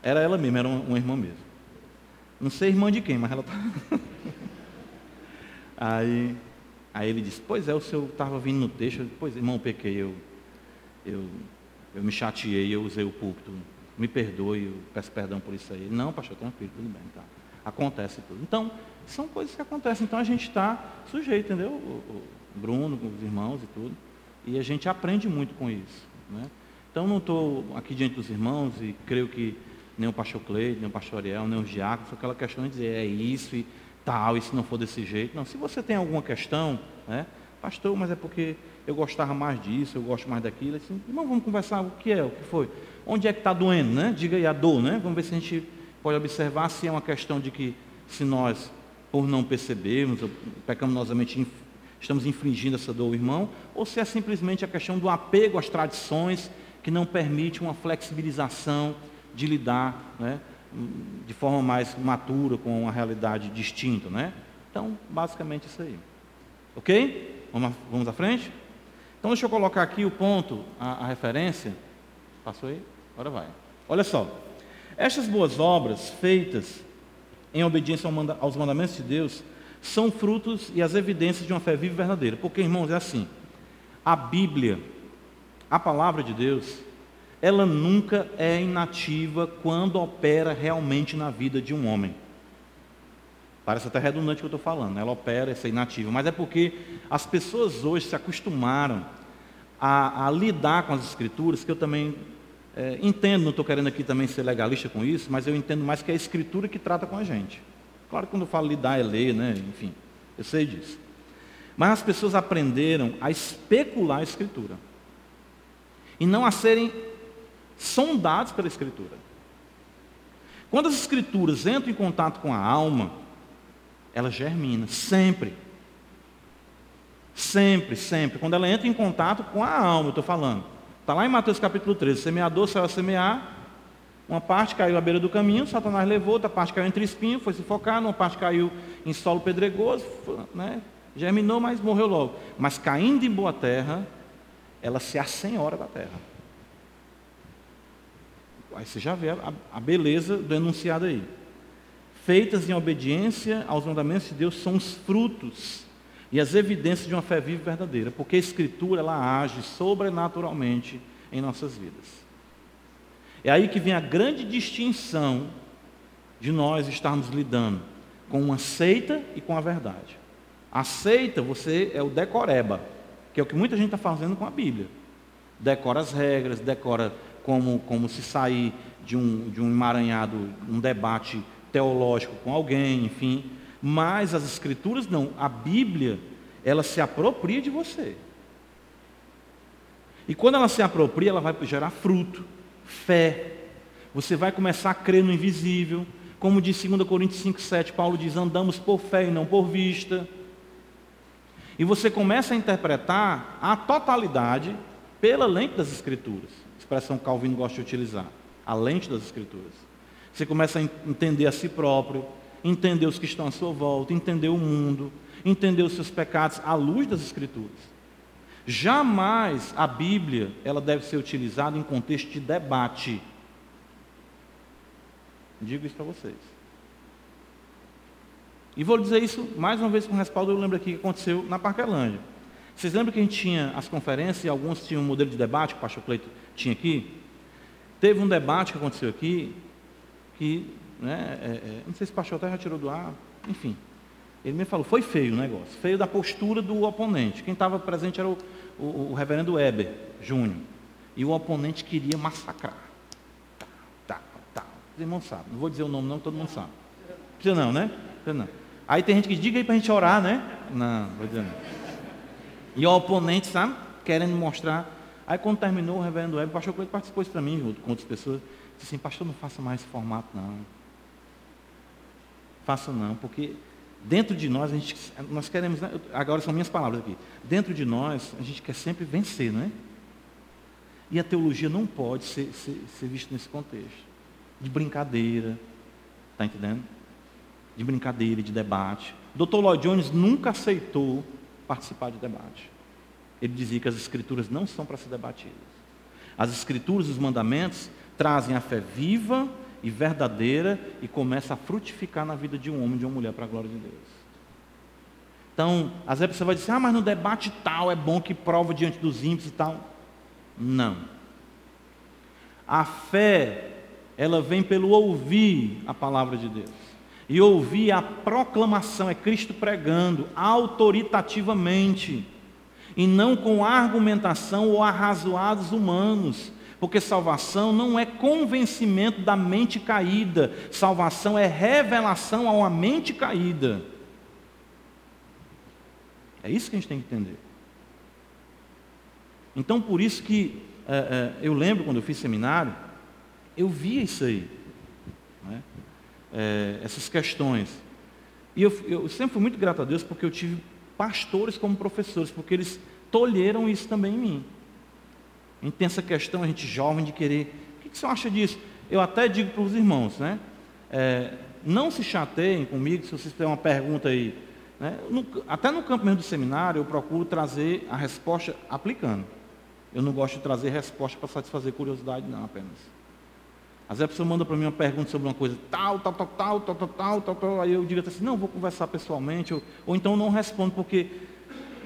era ela mesma, era uma, uma irmã mesmo. Não sei irmã de quem, mas ela tá. [laughs] aí, aí ele disse, pois é, o senhor estava vindo no texto, pois irmão, pequei, eu, eu, eu me chateei, eu usei o púlpito, me perdoe, eu peço perdão por isso aí. Não, pastor, tranquilo, tudo bem, tá. Acontece tudo. Então, são coisas que acontecem. Então a gente está sujeito, entendeu? O, Bruno, com os irmãos e tudo. E a gente aprende muito com isso. Né? Então não estou aqui diante dos irmãos e creio que nem o pastor Cleide, nem o pastor Ariel, nem os diáconos, aquela questão de dizer é isso e tal, e se não for desse jeito. Não, se você tem alguma questão, né? pastor, mas é porque eu gostava mais disso, eu gosto mais daquilo. Assim, irmão, vamos conversar o que é, o que foi. Onde é que está doendo, né? Diga aí a dor, né? Vamos ver se a gente pode observar se é uma questão de que se nós, por não percebermos, pecaminosamente estamos infringindo essa dor irmão, ou se é simplesmente a questão do apego às tradições que não permite uma flexibilização de lidar né, de forma mais matura com uma realidade distinta. Né? Então, basicamente isso aí. Ok? Vamos à frente? Então, deixa eu colocar aqui o ponto, a, a referência. Passou aí? Agora vai. Olha só. Estas boas obras feitas em obediência aos mandamentos de Deus são frutos e as evidências de uma fé viva e verdadeira. Porque, irmãos, é assim: a Bíblia, a palavra de Deus, ela nunca é inativa quando opera realmente na vida de um homem. Parece até redundante o que eu estou falando, ela opera, essa inativa, mas é porque as pessoas hoje se acostumaram a, a lidar com as escrituras, que eu também é, entendo, não estou querendo aqui também ser legalista com isso, mas eu entendo mais que é a escritura que trata com a gente. Claro que quando eu falo lidar é ler, né? enfim, eu sei disso. Mas as pessoas aprenderam a especular a escritura e não a serem sondados pela escritura. Quando as escrituras entram em contato com a alma, ela germina, sempre. Sempre, sempre. Quando ela entra em contato com a alma, eu estou falando. Está lá em Mateus capítulo 13, semeador saiu a semear, uma parte caiu à beira do caminho, Satanás levou, outra parte caiu entre espinhos, foi se focar, uma parte caiu em solo pedregoso, né? germinou, mas morreu logo. Mas caindo em boa terra, ela se assenhora da terra. Aí você já vê a, a beleza do enunciado aí. Feitas em obediência aos mandamentos de Deus são os frutos e as evidências de uma fé viva e verdadeira, porque a Escritura ela age sobrenaturalmente em nossas vidas. É aí que vem a grande distinção de nós estarmos lidando com uma seita e com a verdade. A seita, você é o decoreba, que é o que muita gente está fazendo com a Bíblia. Decora as regras, decora como, como se sair de um, de um emaranhado, um debate teológico com alguém, enfim. Mas as escrituras não, a Bíblia, ela se apropria de você. E quando ela se apropria, ela vai gerar fruto, fé. Você vai começar a crer no invisível. Como diz 2 Coríntios 5,7, Paulo diz, andamos por fé e não por vista. E você começa a interpretar a totalidade pela lente das Escrituras. Expressão que Calvino gosta de utilizar. A lente das Escrituras. Você começa a entender a si próprio, entender os que estão à sua volta, entender o mundo, entender os seus pecados à luz das Escrituras. Jamais a Bíblia ela deve ser utilizada em contexto de debate. Digo isso para vocês. E vou dizer isso mais uma vez com respaldo, eu lembro aqui que aconteceu na Parquelândia. Vocês lembram que a gente tinha as conferências e alguns tinham um modelo de debate que o pastor Cleito tinha aqui? Teve um debate que aconteceu aqui, que, né, é, é, não sei se o pastor até já tirou do ar, enfim. Ele me falou, foi feio o negócio, feio da postura do oponente. Quem estava presente era o, o, o reverendo Weber Júnior. E o oponente queria massacrar. Tá, tá, tá. Os irmãos sabem. Não vou dizer o nome não, todo mundo sabe. Precisa não, né? Precisa não. Aí tem gente que diga aí para a gente orar, né? Não, vou dizer não. E o oponente, sabe? Querendo mostrar Aí quando terminou o reverendo Web, o pastor Cleiton participou isso para mim, junto com outras pessoas. Disse assim, pastor, não faça mais esse formato não. Faça não, porque dentro de nós, a gente, nós queremos, né? agora são minhas palavras aqui, dentro de nós, a gente quer sempre vencer, não é? E a teologia não pode ser, ser, ser vista nesse contexto. De brincadeira, está entendendo? De brincadeira, de debate. Dr. Lloyd Jones nunca aceitou participar de debate. Ele dizia que as escrituras não são para ser debatidas. As escrituras os mandamentos trazem a fé viva e verdadeira e começa a frutificar na vida de um homem e de uma mulher para a glória de Deus. Então, às vezes você vai dizer, ah, mas no debate tal é bom que prova diante dos ímpios e tal. Não. A fé, ela vem pelo ouvir a palavra de Deus. E ouvir a proclamação, é Cristo pregando autoritativamente, e não com argumentação ou arrazoados humanos, porque salvação não é convencimento da mente caída, salvação é revelação a uma mente caída. É isso que a gente tem que entender. Então, por isso que é, é, eu lembro quando eu fiz seminário, eu via isso aí, né? é, essas questões. E eu, eu, sempre fui muito grato a Deus porque eu tive pastores como professores, porque eles tolheram isso também em mim. A gente tem essa questão, a gente jovem, de querer. O que, que você acha disso? Eu até digo para os irmãos, né? É, não se chateiem comigo se vocês têm uma pergunta aí. Né? No, até no campo mesmo do seminário, eu procuro trazer a resposta aplicando. Eu não gosto de trazer resposta para satisfazer curiosidade, não, apenas. Às vezes a pessoa manda para mim uma pergunta sobre uma coisa tal, tal, tal, tal, tal, tal, tal, tal, tal aí eu digo assim, não, vou conversar pessoalmente, ou, ou então não respondo, porque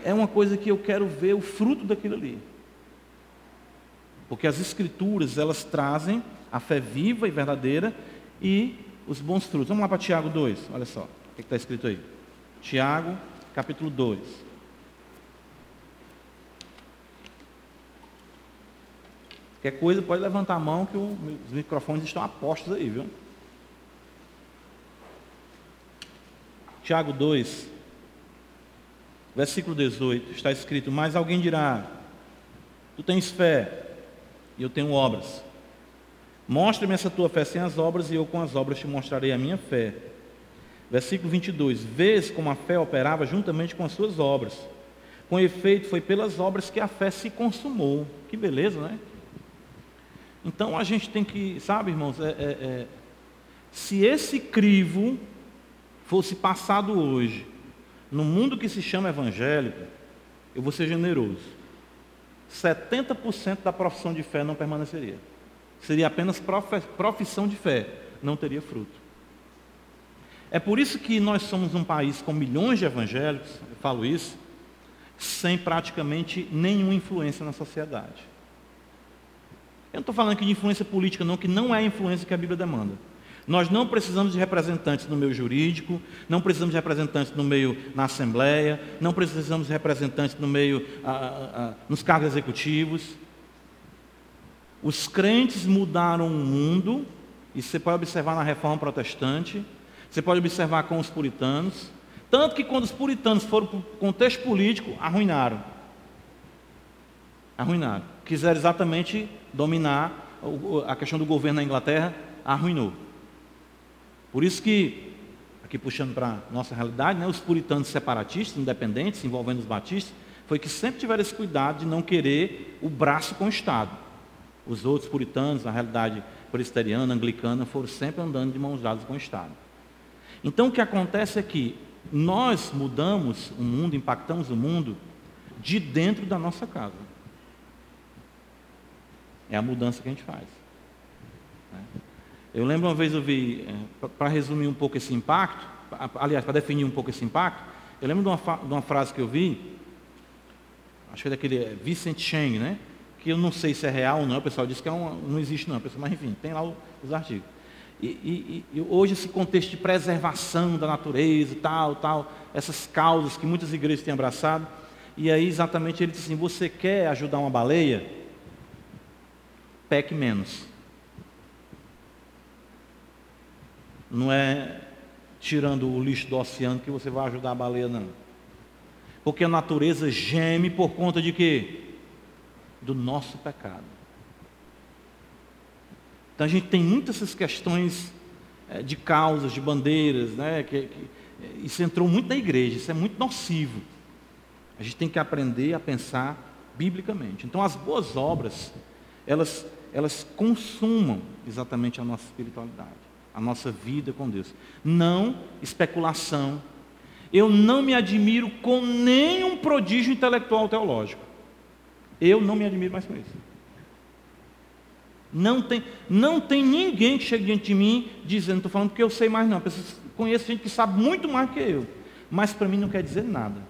é uma coisa que eu quero ver o fruto daquilo ali. Porque as escrituras, elas trazem a fé viva e verdadeira e os bons frutos. Vamos lá para Tiago 2, olha só, o que está escrito aí? Tiago, capítulo 2. Qualquer coisa pode levantar a mão que os microfones estão apostos aí, viu? Tiago 2, versículo 18, está escrito: Mas alguém dirá: Tu tens fé, e eu tenho obras. Mostra-me essa tua fé sem as obras, e eu com as obras te mostrarei a minha fé. Versículo 22: Vês como a fé operava juntamente com as suas obras. Com efeito, foi pelas obras que a fé se consumou. Que beleza, né? Então a gente tem que, sabe, irmãos, é, é, é, se esse crivo fosse passado hoje, no mundo que se chama evangélico, eu vou ser generoso. 70% da profissão de fé não permaneceria. Seria apenas profissão de fé, não teria fruto. É por isso que nós somos um país com milhões de evangélicos, eu falo isso, sem praticamente nenhuma influência na sociedade. Eu não estou falando aqui de influência política, não, que não é a influência que a Bíblia demanda. Nós não precisamos de representantes no meio jurídico, não precisamos de representantes no meio na Assembleia, não precisamos de representantes no meio nos cargos executivos. Os crentes mudaram o mundo, e você pode observar na reforma protestante, você pode observar com os puritanos, tanto que quando os puritanos foram para o contexto político, arruinaram. Arruinaram. Quiseram exatamente dominar a questão do governo na Inglaterra, arruinou. Por isso que, aqui puxando para a nossa realidade, né, os puritanos separatistas, independentes, envolvendo os batistas, foi que sempre tiveram esse cuidado de não querer o braço com o Estado. Os outros puritanos, na realidade presbiteriana, anglicana, foram sempre andando de mãos dadas com o Estado. Então o que acontece é que nós mudamos o mundo, impactamos o mundo de dentro da nossa casa. É a mudança que a gente faz. Eu lembro uma vez eu vi, é, para resumir um pouco esse impacto, aliás, para definir um pouco esse impacto, eu lembro de uma, de uma frase que eu vi, acho que é daquele é, Vincent Cheng, né? Que eu não sei se é real ou não, o pessoal diz que é uma, não existe não, mas enfim, tem lá os artigos. E, e, e, hoje esse contexto de preservação da natureza e tal, tal, essas causas que muitas igrejas têm abraçado, e aí exatamente ele diz assim, você quer ajudar uma baleia? peque menos. Não é tirando o lixo do oceano que você vai ajudar a baleia, não. Porque a natureza geme por conta de quê? do nosso pecado. Então a gente tem muitas essas questões é, de causas, de bandeiras, né? Que, que, isso entrou muito na igreja, isso é muito nocivo. A gente tem que aprender a pensar biblicamente. Então as boas obras, elas, elas consumam exatamente a nossa espiritualidade, a nossa vida com Deus. Não especulação. Eu não me admiro com nenhum prodígio intelectual teológico. Eu não me admiro mais com isso. Não tem, não tem ninguém que chegue diante de mim dizendo, estou falando porque eu sei mais não. Conheço gente que sabe muito mais que eu. Mas para mim não quer dizer nada.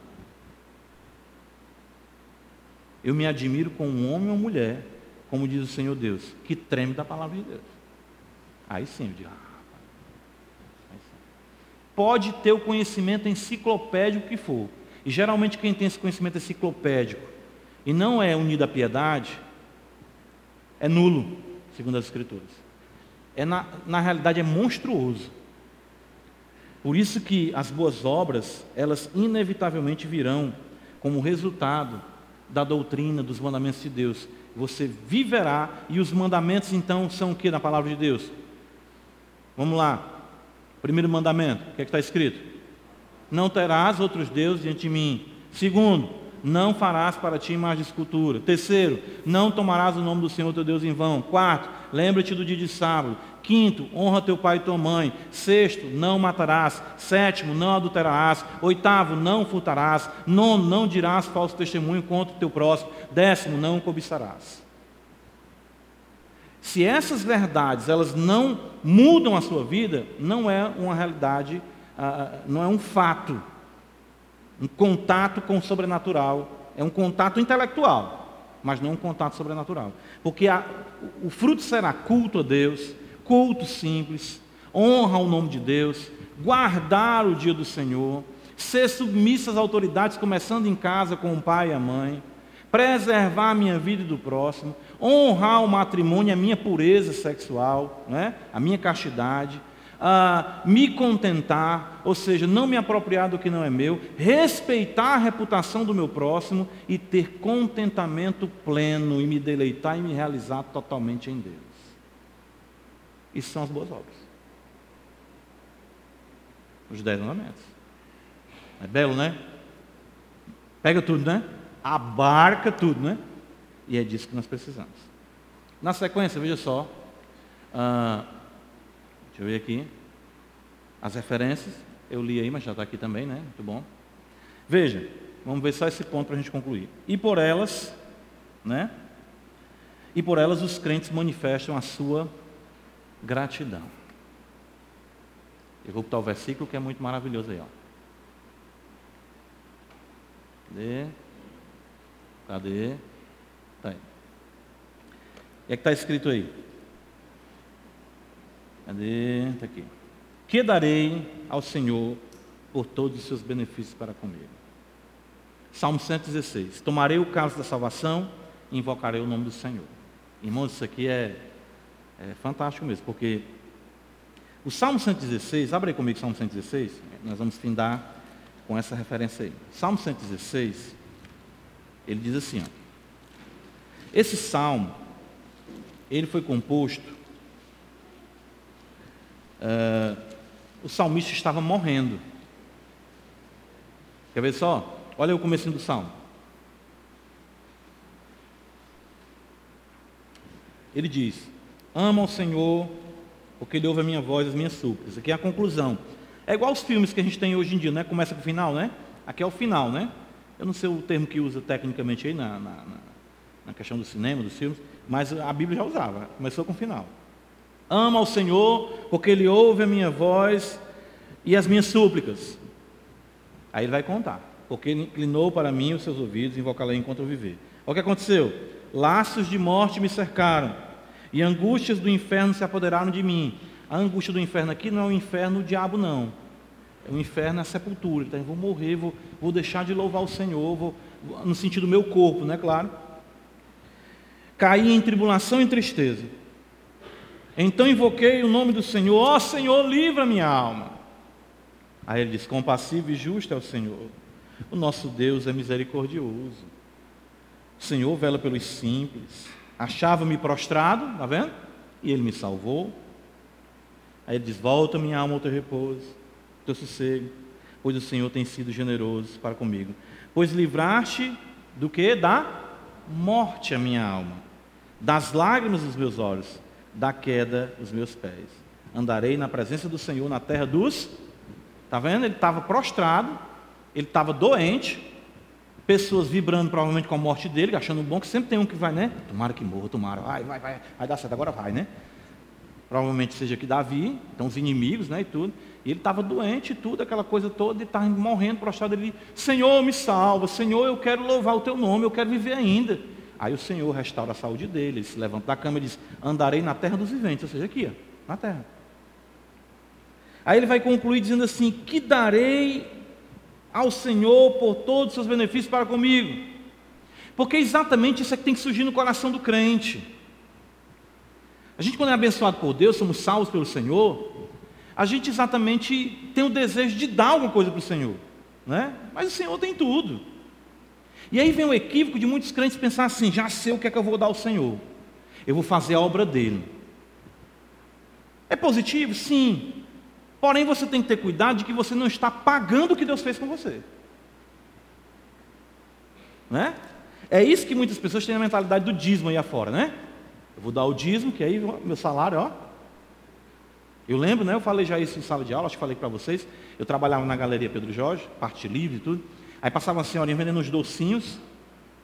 Eu me admiro com um homem ou mulher, como diz o Senhor Deus, que treme da palavra de Deus. Aí sim eu digo, ah, Pode ter o conhecimento enciclopédico que for. E geralmente quem tem esse conhecimento enciclopédico e não é unido à piedade, é nulo segundo as Escrituras. É na, na realidade é monstruoso. Por isso que as boas obras, elas inevitavelmente virão como resultado da doutrina dos mandamentos de Deus. Você viverá e os mandamentos então são o que na palavra de Deus? Vamos lá. Primeiro mandamento, o que é está escrito? Não terás outros deuses diante de mim. Segundo, não farás para ti imagem de escultura. Terceiro, não tomarás o nome do Senhor teu Deus em vão. Quarto, lembra-te do dia de sábado. Quinto, honra teu pai e tua mãe. Sexto, não matarás. Sétimo, não adulterarás. Oitavo, não furtarás. Nono, não dirás falso testemunho contra o teu próximo. Décimo, não cobiçarás. Se essas verdades elas não mudam a sua vida, não é uma realidade, ah, não é um fato um contato com o sobrenatural. É um contato intelectual, mas não um contato sobrenatural. Porque a, o fruto será culto a Deus, culto simples, honra ao nome de Deus, guardar o dia do Senhor, ser submissa às autoridades, começando em casa com o pai e a mãe, preservar a minha vida e do próximo, honrar o matrimônio, a minha pureza sexual, né? a minha castidade ah, me contentar, ou seja, não me apropriar do que não é meu, respeitar a reputação do meu próximo e ter contentamento pleno e me deleitar e me realizar totalmente em Deus. Isso são as boas obras. Os dez mandamentos. É belo, né? Pega tudo, né? Abarca tudo, né? E é disso que nós precisamos. Na sequência, veja só. Ah, Deixa eu ver aqui. As referências, eu li aí, mas já está aqui também, né? Muito bom. Veja, vamos ver só esse ponto para a gente concluir. E por elas, né? E por elas os crentes manifestam a sua gratidão. Eu vou botar o versículo que é muito maravilhoso aí, ó. Cadê? Cadê? Tá aí. É que está escrito aí? Cadê? Está aqui. Que darei ao Senhor por todos os seus benefícios para comigo? Salmo 116. Tomarei o caso da salvação e invocarei o nome do Senhor. Irmãos, isso aqui é, é fantástico mesmo, porque o Salmo 116, abre aí comigo o Salmo 116, nós vamos findar com essa referência aí. Salmo 116, ele diz assim, ó, esse salmo, ele foi composto uh, o salmista estava morrendo. Quer ver só? Olha o começo do salmo. Ele diz: Ama o Senhor, porque Ele ouve a minha voz, as minhas súplicas. Aqui é a conclusão. É igual os filmes que a gente tem hoje em dia, né? Começa com o final, né? Aqui é o final, né? Eu não sei o termo que usa tecnicamente aí na, na, na questão do cinema, dos filmes, mas a Bíblia já usava. Começou com o final. Ama ao Senhor, porque Ele ouve a minha voz e as minhas súplicas. Aí ele vai contar. Porque ele inclinou para mim os seus ouvidos, invocá-la enquanto eu viver. Olha o que aconteceu. Laços de morte me cercaram, e angústias do inferno se apoderaram de mim. A angústia do inferno aqui não é o inferno do diabo, não. É o inferno, é a sepultura. Então, eu vou morrer, vou, vou deixar de louvar o Senhor, vou, no sentido do meu corpo, né? Claro. Caí em tribulação e tristeza. Então invoquei o nome do Senhor, ó oh, Senhor, livra minha alma. Aí ele diz: compassivo e justo é o Senhor. O nosso Deus é misericordioso. O Senhor vela pelos simples. Achava-me prostrado, tá vendo? E ele me salvou. Aí ele diz: Volta minha alma ao teu repouso, teu sossego, pois o Senhor tem sido generoso para comigo. Pois livraste do que? Da morte a minha alma, das lágrimas dos meus olhos, da queda dos meus pés. Andarei na presença do Senhor na terra dos. Está vendo? Ele estava prostrado, ele estava doente, pessoas vibrando provavelmente com a morte dele, achando bom que sempre tem um que vai, né? Tomara que morra, tomara, vai, vai, vai, vai dar certo, agora vai, né? Provavelmente seja que Davi, então os inimigos, né, e tudo. E ele estava doente e tudo, aquela coisa toda, e estava morrendo, prostrado. Ele, Senhor, me salva, Senhor, eu quero louvar o teu nome, eu quero viver ainda. Aí o Senhor restaura a saúde dele, ele se levanta da cama e diz: Andarei na terra dos viventes, ou seja, aqui, na terra. Aí ele vai concluir dizendo assim: Que darei ao Senhor por todos os seus benefícios para comigo? Porque exatamente isso é que tem que surgir no coração do crente. A gente, quando é abençoado por Deus, somos salvos pelo Senhor, a gente exatamente tem o desejo de dar alguma coisa para o Senhor, né? mas o Senhor tem tudo. E aí vem o equívoco de muitos crentes pensar assim: já sei o que é que eu vou dar ao Senhor, eu vou fazer a obra dele. É positivo? Sim. Porém, você tem que ter cuidado de que você não está pagando o que Deus fez com você. Né? É isso que muitas pessoas têm a mentalidade do dízimo aí afora, né? Eu vou dar o dízimo, que aí meu salário, ó. Eu lembro, né? Eu falei já isso em sala de aula, acho que falei para vocês. Eu trabalhava na galeria Pedro Jorge, parte livre e tudo. Aí passava uma senhorinha vendendo uns docinhos.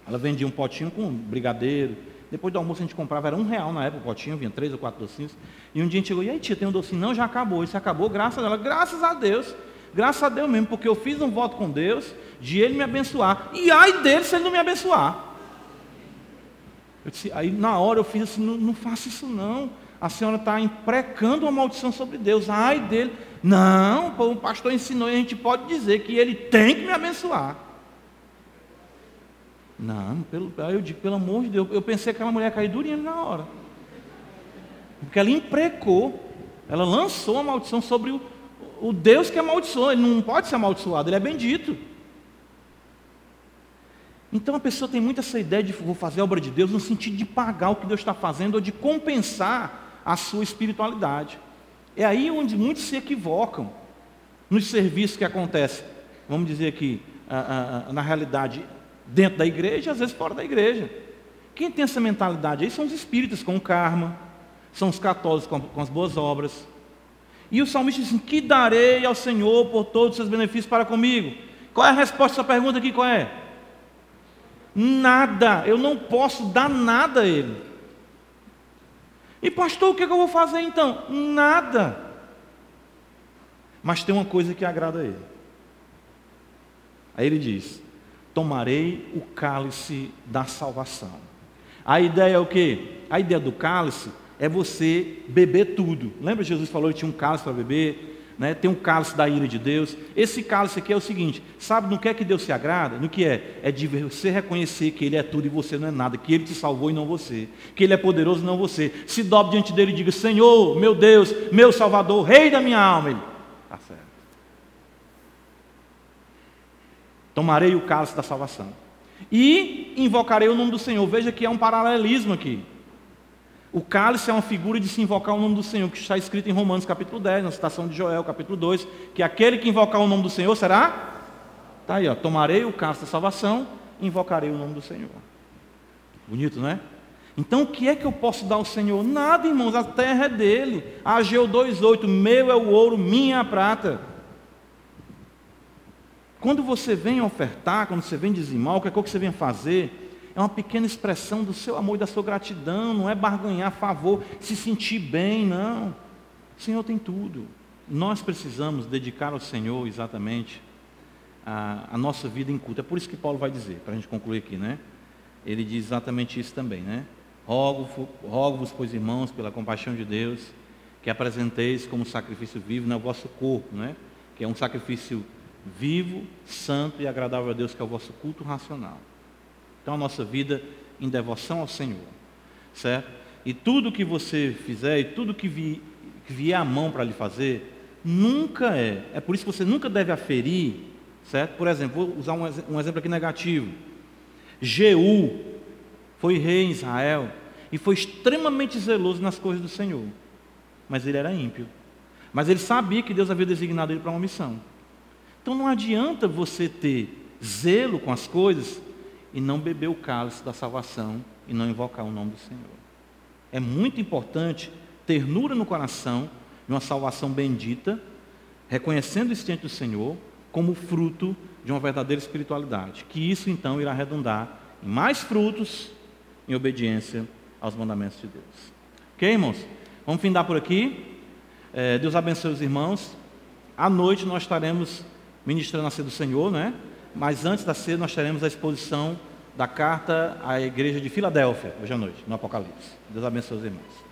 Ela vendia um potinho com brigadeiro, depois do almoço a gente comprava, era um real na época o potinho, vinha três ou quatro docinhos. E um dia a gente chegou, e aí tia, tem um docinho? Não, já acabou. Isso acabou, graças a ela. Graças a Deus. Graças a Deus mesmo, porque eu fiz um voto com Deus de Ele me abençoar. E ai dele se Ele não me abençoar. Disse, aí na hora eu fiz assim, não, não faça isso não. A senhora está imprecando uma maldição sobre Deus. Ai dele. Não, o pastor ensinou e a gente pode dizer que ele tem que me abençoar. Não, pelo, aí eu digo, pelo amor de Deus, eu pensei que aquela mulher cair durinha na hora. Porque ela imprecou, ela lançou a maldição sobre o, o Deus que amaldiçoou. Ele não pode ser amaldiçoado, ele é bendito. Então a pessoa tem muito essa ideia de vou fazer a obra de Deus no sentido de pagar o que Deus está fazendo ou de compensar a sua espiritualidade. É aí onde muitos se equivocam nos serviços que acontecem. Vamos dizer aqui, na realidade, dentro da igreja às vezes fora da igreja. Quem tem essa mentalidade aí são os espíritas com o karma, são os católicos com, as boas obras. E o salmista diz assim: Que darei ao Senhor por todos os seus benefícios para comigo? Qual é a resposta à sua pergunta aqui? Qual é? Nada, eu não posso dar nada a ele. E pastor, o que, é que eu vou fazer então? Nada. Mas tem uma coisa que agrada a ele. Aí ele diz: tomarei o cálice da salvação. A ideia é o que? A ideia do cálice é você beber tudo. Lembra Jesus falou que tinha um cálice para beber? Né? Tem um cálice da ira de Deus. Esse cálice aqui é o seguinte: sabe no que é que Deus se agrada? No que é? É de você reconhecer que Ele é tudo e você não é nada, que Ele te salvou e não você, que Ele é poderoso e não você. Se dobre diante dele e diga: Senhor, meu Deus, meu Salvador, Rei da minha alma. Ele, tá certo. Tomarei o cálice da salvação. E invocarei o nome do Senhor. Veja que é um paralelismo aqui. O cálice é uma figura de se invocar o nome do Senhor, que está escrito em Romanos capítulo 10, na citação de Joel, capítulo 2, que aquele que invocar o nome do Senhor será. Está aí, ó. Tomarei o cálice da salvação, invocarei o nome do Senhor. Bonito, não é? Então o que é que eu posso dar ao Senhor? Nada, irmãos, a terra é dele. Ageu 2,8, meu é o ouro, minha é a prata. Quando você vem ofertar, quando você vem dizimar, o que é que você vem fazer, é uma pequena expressão do seu amor e da sua gratidão, não é barganhar favor, se sentir bem, não. O Senhor tem tudo. Nós precisamos dedicar ao Senhor exatamente a, a nossa vida em culto. É por isso que Paulo vai dizer, para a gente concluir aqui, né? Ele diz exatamente isso também, né? Rogo-vos, rogo pois irmãos, pela compaixão de Deus, que apresenteis como sacrifício vivo no vosso corpo, né? Que é um sacrifício vivo, santo e agradável a Deus, que é o vosso culto racional. Então, a nossa vida em devoção ao Senhor, certo? E tudo que você fizer, e tudo que, vi, que vier à mão para lhe fazer, nunca é. É por isso que você nunca deve aferir, certo? Por exemplo, vou usar um, um exemplo aqui negativo. Jeú foi rei em Israel e foi extremamente zeloso nas coisas do Senhor. Mas ele era ímpio. Mas ele sabia que Deus havia designado ele para uma missão. Então não adianta você ter zelo com as coisas e não beber o cálice da salvação e não invocar o nome do Senhor. É muito importante ternura no coração de uma salvação bendita, reconhecendo o existente do Senhor como fruto de uma verdadeira espiritualidade. Que isso então irá redundar em mais frutos em obediência aos mandamentos de Deus. Ok, irmãos? Vamos findar por aqui. É, Deus abençoe os irmãos. À noite nós estaremos ministrando a ceia do Senhor, né? Mas antes da ceia nós teremos a exposição da carta à igreja de Filadélfia, hoje à noite, no Apocalipse. Deus abençoe os irmãos.